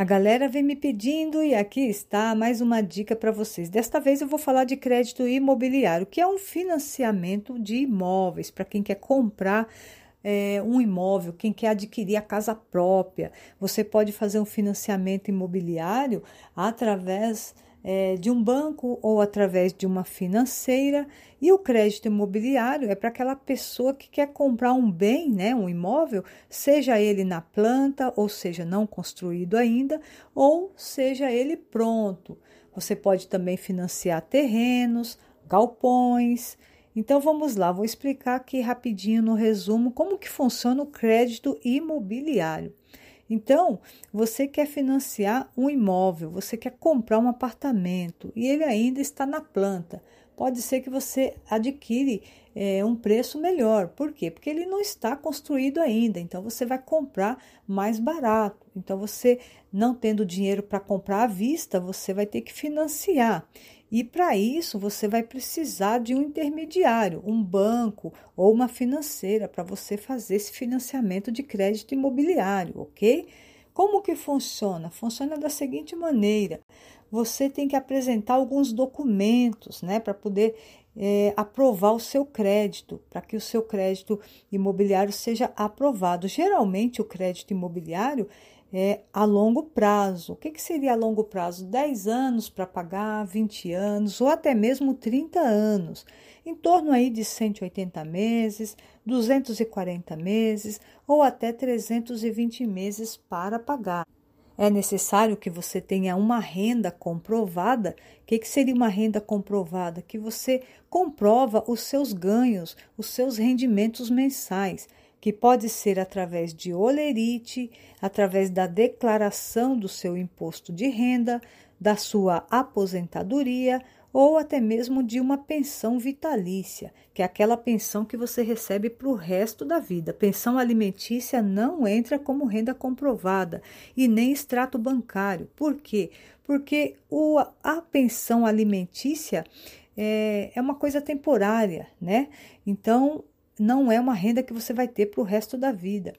A galera vem me pedindo e aqui está mais uma dica para vocês. Desta vez eu vou falar de crédito imobiliário, que é um financiamento de imóveis para quem quer comprar é, um imóvel, quem quer adquirir a casa própria. Você pode fazer um financiamento imobiliário através é, de um banco ou através de uma financeira. E o crédito imobiliário é para aquela pessoa que quer comprar um bem, né, um imóvel, seja ele na planta, ou seja, não construído ainda, ou seja ele pronto. Você pode também financiar terrenos, galpões. Então vamos lá, vou explicar aqui rapidinho no resumo como que funciona o crédito imobiliário. Então, você quer financiar um imóvel, você quer comprar um apartamento e ele ainda está na planta. Pode ser que você adquire é, um preço melhor. Por quê? Porque ele não está construído ainda. Então você vai comprar mais barato. Então você não tendo dinheiro para comprar à vista, você vai ter que financiar. E para isso você vai precisar de um intermediário, um banco ou uma financeira para você fazer esse financiamento de crédito imobiliário, ok? Como que funciona? Funciona da seguinte maneira: você tem que apresentar alguns documentos, né, para poder é, aprovar o seu crédito, para que o seu crédito imobiliário seja aprovado. Geralmente, o crédito imobiliário é, a longo prazo. O que, que seria a longo prazo? 10 anos para pagar, 20 anos ou até mesmo 30 anos. Em torno aí de 180 meses, 240 meses ou até 320 meses para pagar. É necessário que você tenha uma renda comprovada. O que, que seria uma renda comprovada? Que você comprova os seus ganhos, os seus rendimentos mensais que pode ser através de olerite, através da declaração do seu imposto de renda, da sua aposentadoria ou até mesmo de uma pensão vitalícia, que é aquela pensão que você recebe para o resto da vida. Pensão alimentícia não entra como renda comprovada e nem extrato bancário. Por quê? Porque o, a pensão alimentícia é, é uma coisa temporária, né? Então, não é uma renda que você vai ter para o resto da vida.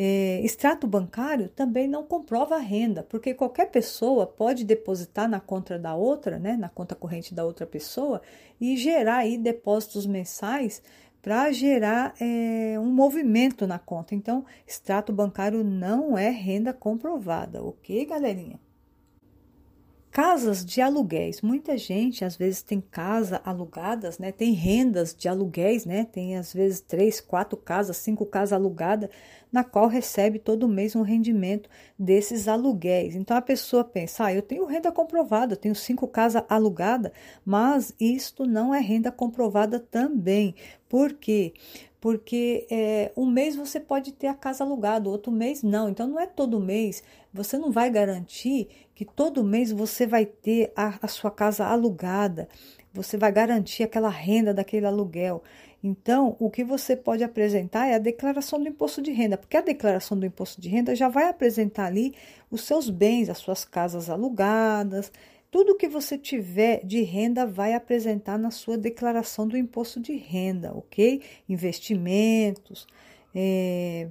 É, extrato bancário também não comprova a renda, porque qualquer pessoa pode depositar na conta da outra, né, na conta corrente da outra pessoa, e gerar aí depósitos mensais para gerar é, um movimento na conta. Então, extrato bancário não é renda comprovada, ok, galerinha? Casas de aluguéis. Muita gente às vezes tem casa alugadas, né? Tem rendas de aluguéis, né? Tem às vezes três, quatro casas, cinco casas alugadas, na qual recebe todo mês um rendimento desses aluguéis. Então a pessoa pensa: ah, eu tenho renda comprovada, tenho cinco casas alugadas, mas isto não é renda comprovada também. Por quê? porque é, um mês você pode ter a casa alugada, outro mês não. Então não é todo mês. Você não vai garantir que todo mês você vai ter a, a sua casa alugada. Você vai garantir aquela renda daquele aluguel. Então, o que você pode apresentar é a declaração do imposto de renda, porque a declaração do imposto de renda já vai apresentar ali os seus bens, as suas casas alugadas, tudo que você tiver de renda vai apresentar na sua declaração do imposto de renda, ok? Investimentos, é,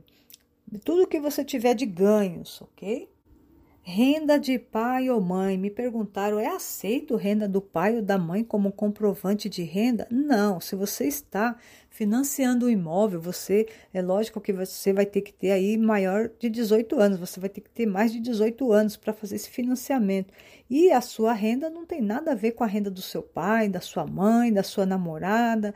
tudo que você tiver de ganhos, ok? Renda de pai ou mãe. Me perguntaram: é aceito renda do pai ou da mãe como comprovante de renda? Não. Se você está financiando o um imóvel, você é lógico que você vai ter que ter aí maior de 18 anos. Você vai ter que ter mais de 18 anos para fazer esse financiamento. E a sua renda não tem nada a ver com a renda do seu pai, da sua mãe, da sua namorada,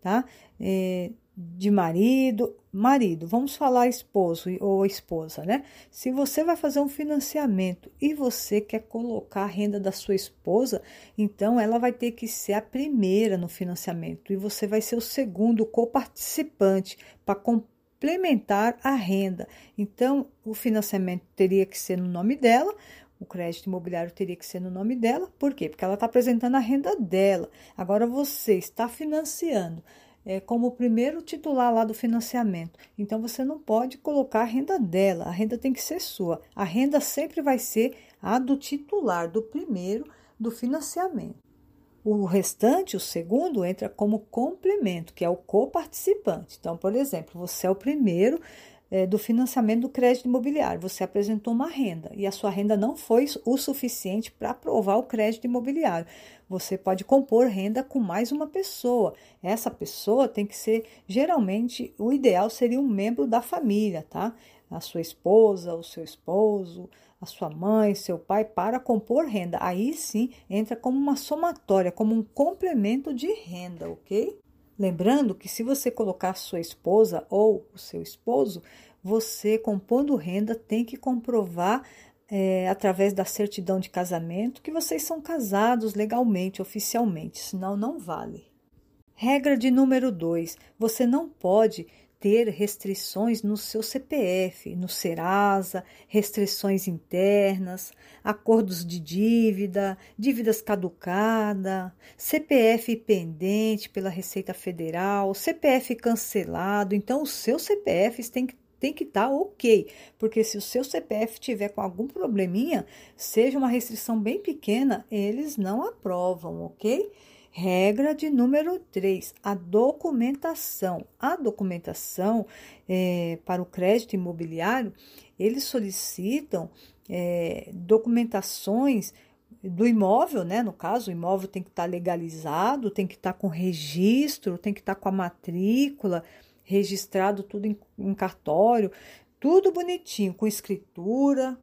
tá? É, de marido, marido, vamos falar esposo ou esposa, né? Se você vai fazer um financiamento e você quer colocar a renda da sua esposa, então ela vai ter que ser a primeira no financiamento e você vai ser o segundo coparticipante para complementar a renda. Então, o financiamento teria que ser no nome dela, o crédito imobiliário teria que ser no nome dela, por quê? Porque ela está apresentando a renda dela. Agora você está financiando é, como o primeiro titular lá do financiamento. Então você não pode colocar a renda dela, a renda tem que ser sua. A renda sempre vai ser a do titular, do primeiro do financiamento. O restante, o segundo, entra como complemento, que é o coparticipante. Então, por exemplo, você é o primeiro é, do financiamento do crédito imobiliário. Você apresentou uma renda e a sua renda não foi o suficiente para aprovar o crédito imobiliário. Você pode compor renda com mais uma pessoa. Essa pessoa tem que ser, geralmente, o ideal seria um membro da família, tá? A sua esposa, o seu esposo, a sua mãe, seu pai, para compor renda. Aí sim entra como uma somatória, como um complemento de renda, ok? Lembrando que se você colocar sua esposa ou o seu esposo, você compondo renda tem que comprovar é, através da certidão de casamento que vocês são casados legalmente, oficialmente, senão não vale. Regra de número 2: você não pode ter restrições no seu CPF, no Serasa, restrições internas, acordos de dívida, dívidas caducada, CPF pendente pela Receita Federal, CPF cancelado. Então, os seus CPFs têm que tem que estar tá ok, porque se o seu CPF tiver com algum probleminha, seja uma restrição bem pequena, eles não aprovam, ok? Regra de número 3, a documentação. A documentação é, para o crédito imobiliário, eles solicitam é, documentações do imóvel, né? No caso, o imóvel tem que estar legalizado, tem que estar com registro, tem que estar com a matrícula, registrado tudo em, em cartório, tudo bonitinho, com escritura,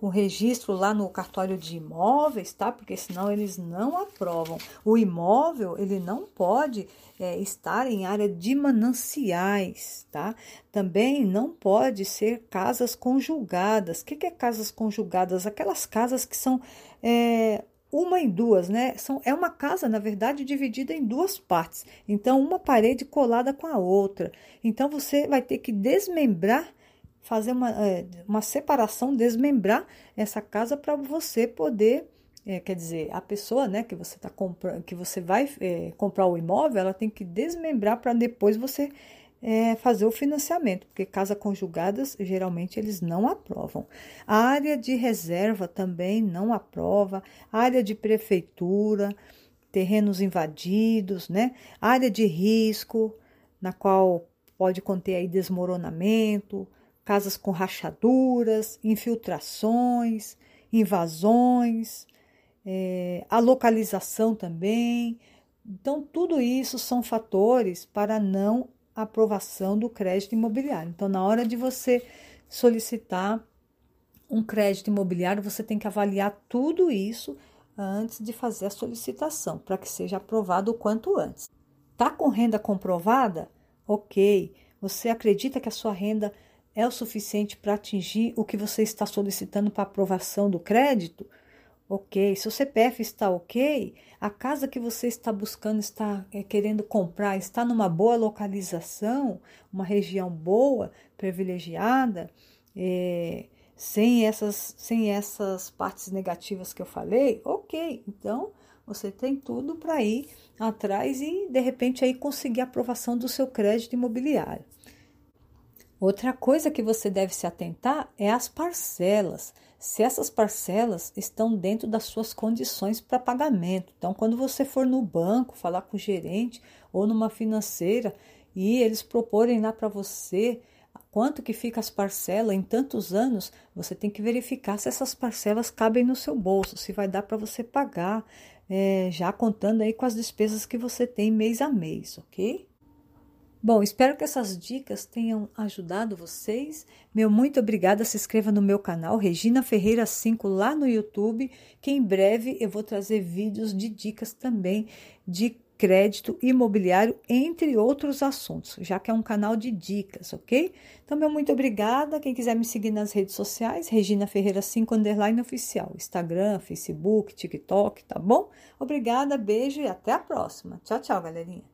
com registro lá no cartório de imóveis, tá? Porque senão eles não aprovam. O imóvel, ele não pode é, estar em área de mananciais, tá? Também não pode ser casas conjugadas. O que, que é casas conjugadas? Aquelas casas que são é, uma em duas, né? São, é uma casa, na verdade, dividida em duas partes. Então, uma parede colada com a outra. Então, você vai ter que desmembrar fazer uma, é, uma separação, desmembrar essa casa para você poder, é, quer dizer, a pessoa, né, que você tá comprando, que você vai é, comprar o imóvel, ela tem que desmembrar para depois você é, fazer o financiamento, porque casas conjugadas geralmente eles não aprovam. A área de reserva também não aprova, área de prefeitura, terrenos invadidos, né? Área de risco, na qual pode conter aí desmoronamento, casas com rachaduras, infiltrações, invasões, é, a localização também. Então, tudo isso são fatores para não aprovação do crédito imobiliário. Então, na hora de você solicitar um crédito imobiliário, você tem que avaliar tudo isso antes de fazer a solicitação, para que seja aprovado o quanto antes. Tá com renda comprovada? Ok. Você acredita que a sua renda é o suficiente para atingir o que você está solicitando para aprovação do crédito? Ok. Se o CPF está ok, a casa que você está buscando, está é, querendo comprar, está numa boa localização, uma região boa, privilegiada, é, sem, essas, sem essas partes negativas que eu falei, ok. Então, você tem tudo para ir atrás e, de repente, aí conseguir a aprovação do seu crédito imobiliário. Outra coisa que você deve se atentar é as parcelas. Se essas parcelas estão dentro das suas condições para pagamento. Então, quando você for no banco falar com o gerente ou numa financeira e eles proporem lá para você quanto que fica as parcelas em tantos anos, você tem que verificar se essas parcelas cabem no seu bolso, se vai dar para você pagar, é, já contando aí com as despesas que você tem mês a mês, ok? Bom, espero que essas dicas tenham ajudado vocês. Meu muito obrigada. Se inscreva no meu canal Regina Ferreira 5 lá no YouTube, que em breve eu vou trazer vídeos de dicas também de crédito imobiliário, entre outros assuntos, já que é um canal de dicas, ok? Então, meu muito obrigada. Quem quiser me seguir nas redes sociais, Regina Ferreira 5 underline oficial, Instagram, Facebook, TikTok, tá bom? Obrigada, beijo e até a próxima. Tchau, tchau, galerinha.